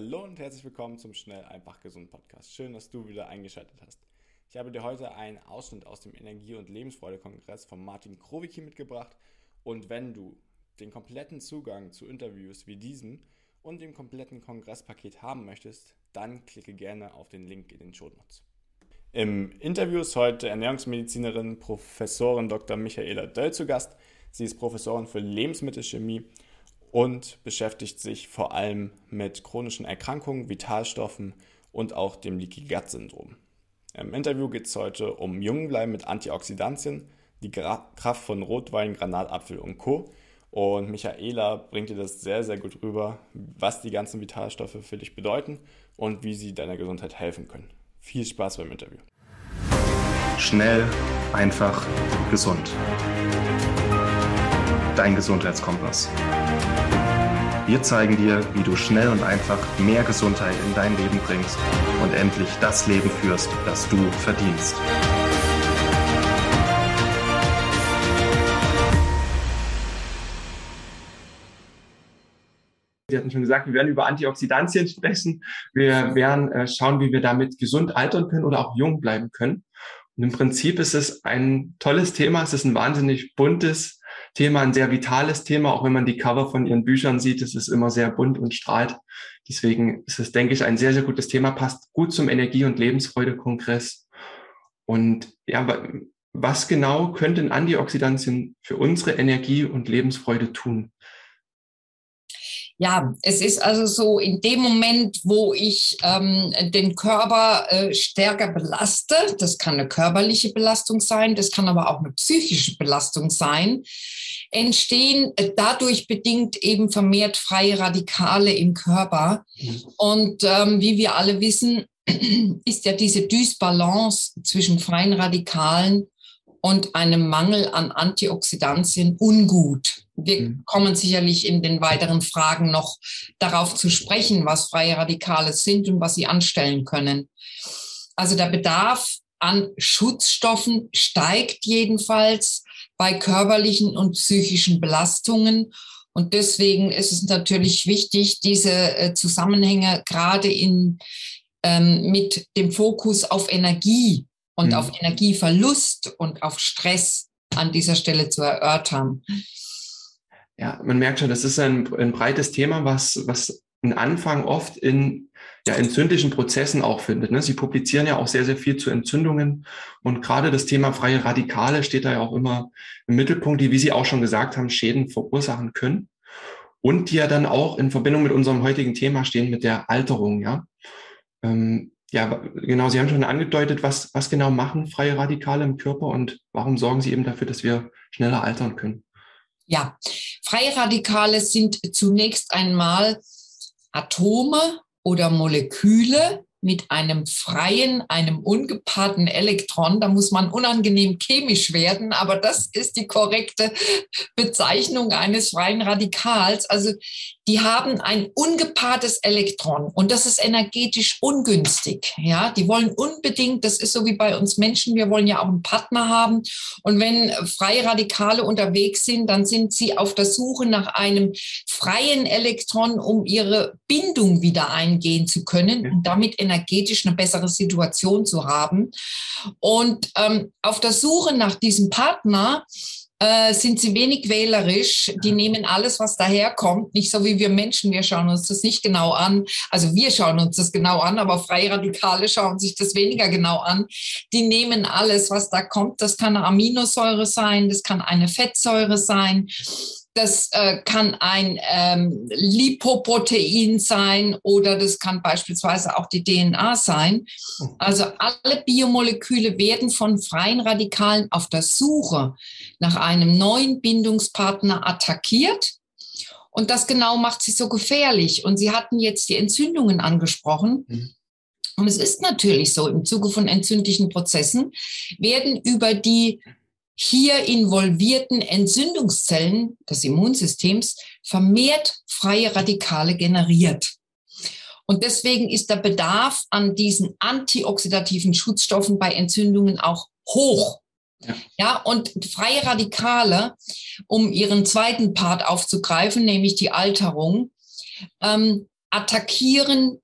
Hallo und herzlich willkommen zum Schnell, einfach, gesund Podcast. Schön, dass du wieder eingeschaltet hast. Ich habe dir heute einen Ausschnitt aus dem Energie- und Lebensfreude-Kongress von Martin Krowicki mitgebracht. Und wenn du den kompletten Zugang zu Interviews wie diesem und dem kompletten Kongresspaket haben möchtest, dann klicke gerne auf den Link in den Show Notes. Im Interview ist heute Ernährungsmedizinerin Professorin Dr. Michaela Döll zu Gast. Sie ist Professorin für Lebensmittelchemie und beschäftigt sich vor allem mit chronischen Erkrankungen, Vitalstoffen und auch dem Leaky Gut Syndrom. Im Interview geht es heute um Jungbleiben mit Antioxidantien, die Kraft von Rotwein, Granatapfel und Co. Und Michaela bringt dir das sehr, sehr gut rüber, was die ganzen Vitalstoffe für dich bedeuten und wie sie deiner Gesundheit helfen können. Viel Spaß beim Interview. Schnell, einfach, gesund. Dein Gesundheitskompass. Wir zeigen dir, wie du schnell und einfach mehr Gesundheit in dein Leben bringst und endlich das Leben führst, das du verdienst. Sie hatten schon gesagt, wir werden über Antioxidantien sprechen. Wir werden äh, schauen, wie wir damit gesund altern können oder auch jung bleiben können. Und im Prinzip ist es ein tolles Thema. Es ist ein wahnsinnig buntes Thema, ein sehr vitales Thema. Auch wenn man die Cover von Ihren Büchern sieht, es ist immer sehr bunt und strahlt. Deswegen ist es, denke ich, ein sehr, sehr gutes Thema. Passt gut zum Energie- und Lebensfreude-Kongress. Und ja, was genau könnten Antioxidantien für unsere Energie und Lebensfreude tun? Ja, es ist also so, in dem Moment, wo ich ähm, den Körper äh, stärker belaste, das kann eine körperliche Belastung sein, das kann aber auch eine psychische Belastung sein, entstehen äh, dadurch bedingt eben vermehrt freie Radikale im Körper. Und ähm, wie wir alle wissen, ist ja diese Dysbalance zwischen freien Radikalen und einem Mangel an Antioxidantien ungut. Wir mhm. kommen sicherlich in den weiteren Fragen noch darauf zu sprechen, was freie Radikale sind und was sie anstellen können. Also der Bedarf an Schutzstoffen steigt jedenfalls bei körperlichen und psychischen Belastungen. Und deswegen ist es natürlich wichtig, diese äh, Zusammenhänge gerade in, ähm, mit dem Fokus auf Energie und mhm. auf Energieverlust und auf Stress an dieser Stelle zu erörtern. Ja, man merkt schon, das ist ein, ein breites Thema, was, was einen Anfang oft in ja, entzündlichen Prozessen auch findet. Ne? Sie publizieren ja auch sehr, sehr viel zu Entzündungen. Und gerade das Thema freie Radikale steht da ja auch immer im Mittelpunkt, die, wie Sie auch schon gesagt haben, Schäden verursachen können. Und die ja dann auch in Verbindung mit unserem heutigen Thema stehen, mit der Alterung. Ja, ähm, ja genau, Sie haben schon angedeutet, was, was genau machen freie Radikale im Körper und warum sorgen sie eben dafür, dass wir schneller altern können. Ja, freie Radikale sind zunächst einmal Atome oder Moleküle, mit einem freien, einem ungepaarten Elektron. Da muss man unangenehm chemisch werden, aber das ist die korrekte Bezeichnung eines freien Radikals. Also die haben ein ungepaartes Elektron und das ist energetisch ungünstig. Ja, die wollen unbedingt, das ist so wie bei uns Menschen, wir wollen ja auch einen Partner haben. Und wenn freie Radikale unterwegs sind, dann sind sie auf der Suche nach einem freien Elektron, um ihre Bindung wieder eingehen zu können und damit energetisch eine bessere Situation zu haben. Und ähm, auf der Suche nach diesem Partner äh, sind sie wenig wählerisch. Die nehmen alles, was daherkommt, nicht so wie wir Menschen. Wir schauen uns das nicht genau an. Also wir schauen uns das genau an, aber Freie Radikale schauen sich das weniger genau an. Die nehmen alles, was da kommt. Das kann eine Aminosäure sein, das kann eine Fettsäure sein. Das äh, kann ein ähm, Lipoprotein sein oder das kann beispielsweise auch die DNA sein. Also alle Biomoleküle werden von freien Radikalen auf der Suche nach einem neuen Bindungspartner attackiert. Und das genau macht sie so gefährlich. Und Sie hatten jetzt die Entzündungen angesprochen. Mhm. Und es ist natürlich so, im Zuge von entzündlichen Prozessen werden über die hier involvierten Entzündungszellen des Immunsystems vermehrt freie Radikale generiert. Und deswegen ist der Bedarf an diesen antioxidativen Schutzstoffen bei Entzündungen auch hoch. Ja. ja, und freie Radikale, um ihren zweiten Part aufzugreifen, nämlich die Alterung, ähm, attackieren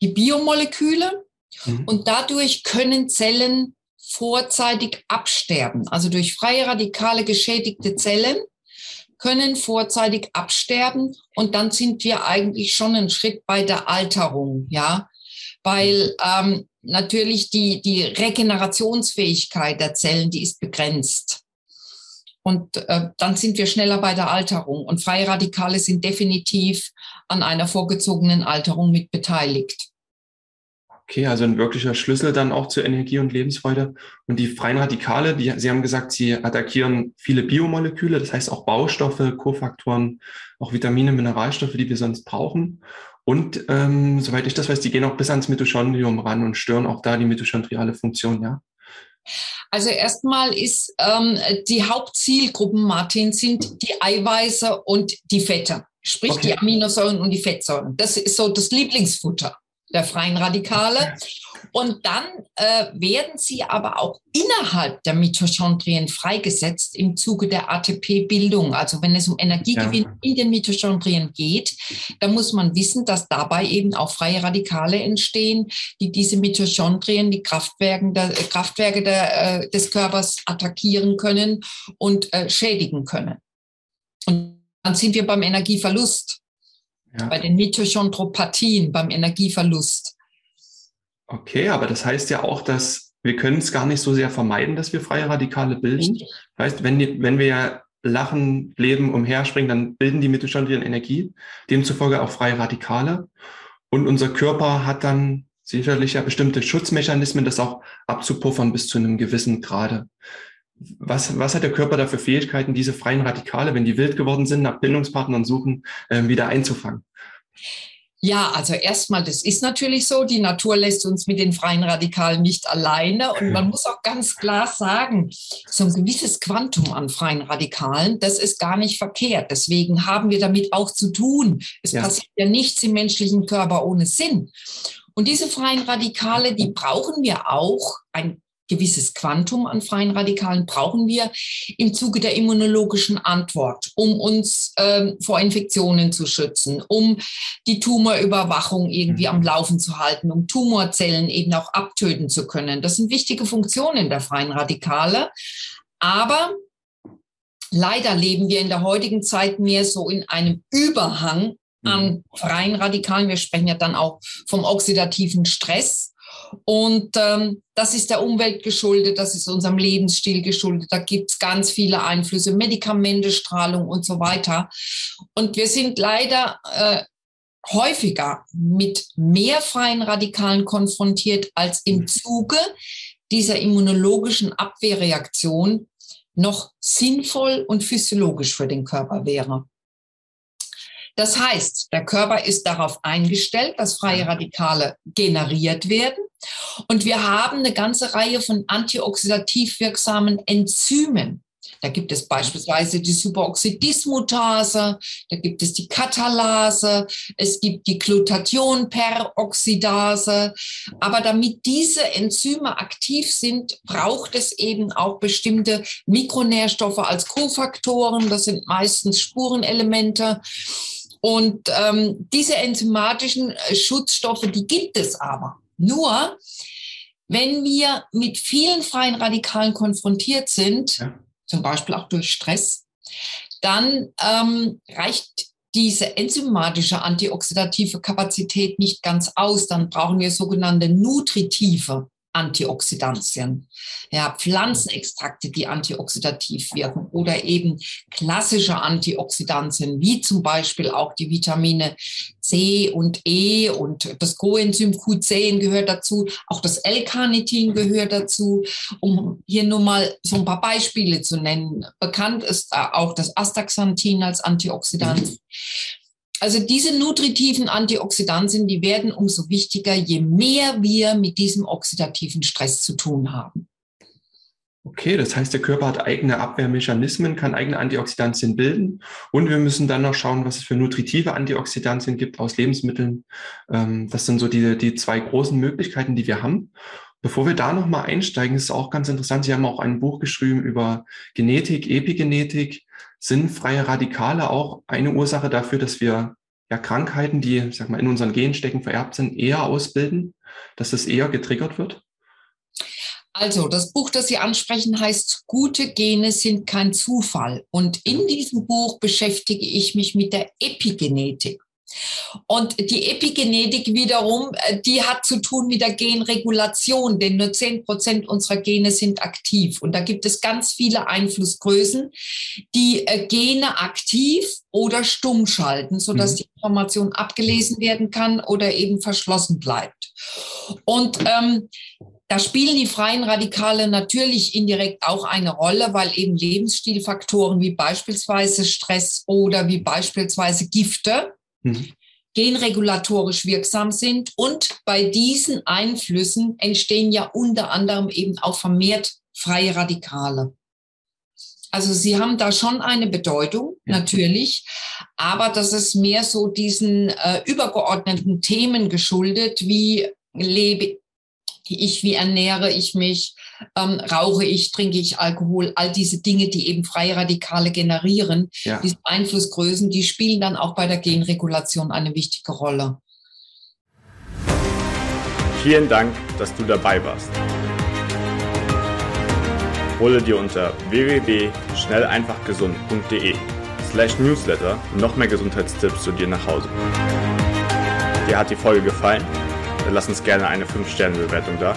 die Biomoleküle mhm. und dadurch können Zellen vorzeitig absterben. Also durch freie Radikale geschädigte Zellen können vorzeitig absterben und dann sind wir eigentlich schon einen Schritt bei der Alterung, ja, weil ähm, natürlich die, die Regenerationsfähigkeit der Zellen, die ist begrenzt. Und äh, dann sind wir schneller bei der Alterung. Und freie Radikale sind definitiv an einer vorgezogenen Alterung mit beteiligt. Okay, also ein wirklicher Schlüssel dann auch zur Energie und Lebensfreude. Und die freien Radikale, die, Sie haben gesagt, sie attackieren viele Biomoleküle, das heißt auch Baustoffe, Kofaktoren, auch Vitamine, Mineralstoffe, die wir sonst brauchen. Und ähm, soweit ich das weiß, die gehen auch bis ans Mitochondrium ran und stören auch da die mitochondriale Funktion, ja? Also erstmal ist ähm, die Hauptzielgruppen, Martin, sind die Eiweiße und die Fette, sprich okay. die Aminosäuren und die Fettsäuren. Das ist so das Lieblingsfutter der freien Radikale. Und dann äh, werden sie aber auch innerhalb der Mitochondrien freigesetzt im Zuge der ATP-Bildung. Also wenn es um Energiegewinn ja. in den Mitochondrien geht, dann muss man wissen, dass dabei eben auch freie Radikale entstehen, die diese Mitochondrien, die Kraftwerke, der, äh, Kraftwerke der, äh, des Körpers attackieren können und äh, schädigen können. Und dann sind wir beim Energieverlust ja. bei den Mitochondropathien, beim Energieverlust. Okay, aber das heißt ja auch, dass wir können es gar nicht so sehr vermeiden, dass wir freie Radikale bilden. Richtig. Das heißt, wenn, die, wenn wir ja lachen, leben, umherspringen, dann bilden die Mitochondrien Energie, demzufolge auch freie Radikale. Und unser Körper hat dann sicherlich ja bestimmte Schutzmechanismen, das auch abzupuffern bis zu einem gewissen Grade. Was, was hat der Körper da für Fähigkeiten, diese freien Radikale, wenn die wild geworden sind, nach Bindungspartnern suchen, äh, wieder einzufangen? Ja, also erstmal, das ist natürlich so. Die Natur lässt uns mit den freien Radikalen nicht alleine. Und man muss auch ganz klar sagen, so ein gewisses Quantum an freien Radikalen, das ist gar nicht verkehrt. Deswegen haben wir damit auch zu tun. Es ja. passiert ja nichts im menschlichen Körper ohne Sinn. Und diese freien Radikale, die brauchen wir auch ein gewisses Quantum an freien Radikalen brauchen wir im Zuge der immunologischen Antwort, um uns ähm, vor Infektionen zu schützen, um die Tumorüberwachung irgendwie am mhm. Laufen zu halten, um Tumorzellen eben auch abtöten zu können. Das sind wichtige Funktionen der freien Radikale. Aber leider leben wir in der heutigen Zeit mehr so in einem Überhang an mhm. freien Radikalen. Wir sprechen ja dann auch vom oxidativen Stress. Und ähm, das ist der Umwelt geschuldet, das ist unserem Lebensstil geschuldet. Da gibt es ganz viele Einflüsse, Medikamente, Strahlung und so weiter. Und wir sind leider äh, häufiger mit mehr freien Radikalen konfrontiert, als im Zuge dieser immunologischen Abwehrreaktion noch sinnvoll und physiologisch für den Körper wäre. Das heißt, der Körper ist darauf eingestellt, dass freie Radikale generiert werden. Und wir haben eine ganze Reihe von antioxidativ wirksamen Enzymen. Da gibt es beispielsweise die Superoxidismutase, da gibt es die Katalase, es gibt die Glutathionperoxidase. Aber damit diese Enzyme aktiv sind, braucht es eben auch bestimmte Mikronährstoffe als Kofaktoren. Das sind meistens Spurenelemente. Und ähm, diese enzymatischen äh, Schutzstoffe, die gibt es aber. Nur, wenn wir mit vielen freien Radikalen konfrontiert sind, ja. zum Beispiel auch durch Stress, dann ähm, reicht diese enzymatische antioxidative Kapazität nicht ganz aus. Dann brauchen wir sogenannte nutritive Antioxidantien. Ja, Pflanzenextrakte, die antioxidativ wirken oder eben klassische Antioxidantien, wie zum Beispiel auch die Vitamine C und E und das Coenzym Q10 gehört dazu, auch das L-Carnitin gehört dazu, um hier nur mal so ein paar Beispiele zu nennen. Bekannt ist auch das Astaxanthin als Antioxidant. Also diese nutritiven Antioxidantien, die werden umso wichtiger, je mehr wir mit diesem oxidativen Stress zu tun haben. Okay, das heißt, der Körper hat eigene Abwehrmechanismen, kann eigene Antioxidantien bilden und wir müssen dann noch schauen, was es für nutritive Antioxidantien gibt aus Lebensmitteln. Ähm, das sind so die, die zwei großen Möglichkeiten, die wir haben. Bevor wir da nochmal einsteigen, ist es auch ganz interessant. Sie haben auch ein Buch geschrieben über Genetik, Epigenetik. Sind freie Radikale auch eine Ursache dafür, dass wir ja, Krankheiten, die, sag mal, in unseren Genen stecken, vererbt sind, eher ausbilden, dass das eher getriggert wird? Also, das Buch, das Sie ansprechen, heißt Gute Gene sind kein Zufall. Und in diesem Buch beschäftige ich mich mit der Epigenetik. Und die Epigenetik wiederum, äh, die hat zu tun mit der Genregulation, denn nur zehn Prozent unserer Gene sind aktiv. Und da gibt es ganz viele Einflussgrößen, die äh, Gene aktiv oder stumm schalten, sodass mhm. die Information abgelesen werden kann oder eben verschlossen bleibt. Und ähm, da spielen die freien Radikale natürlich indirekt auch eine Rolle, weil eben Lebensstilfaktoren wie beispielsweise Stress oder wie beispielsweise Gifte mhm. genregulatorisch wirksam sind. Und bei diesen Einflüssen entstehen ja unter anderem eben auch vermehrt freie Radikale. Also sie haben da schon eine Bedeutung, natürlich, aber das ist mehr so diesen äh, übergeordneten Themen geschuldet, wie lebe ich, wie ernähre ich mich, ähm, rauche ich, trinke ich Alkohol, all diese Dinge, die eben freie Radikale generieren, ja. diese Einflussgrößen, die spielen dann auch bei der Genregulation eine wichtige Rolle. Vielen Dank, dass du dabei warst. Hole dir unter www.schnelleinfachgesund.de slash newsletter noch mehr Gesundheitstipps zu dir nach Hause. Dir hat die Folge gefallen? Dann lass uns gerne eine 5-Sterne-Bewertung da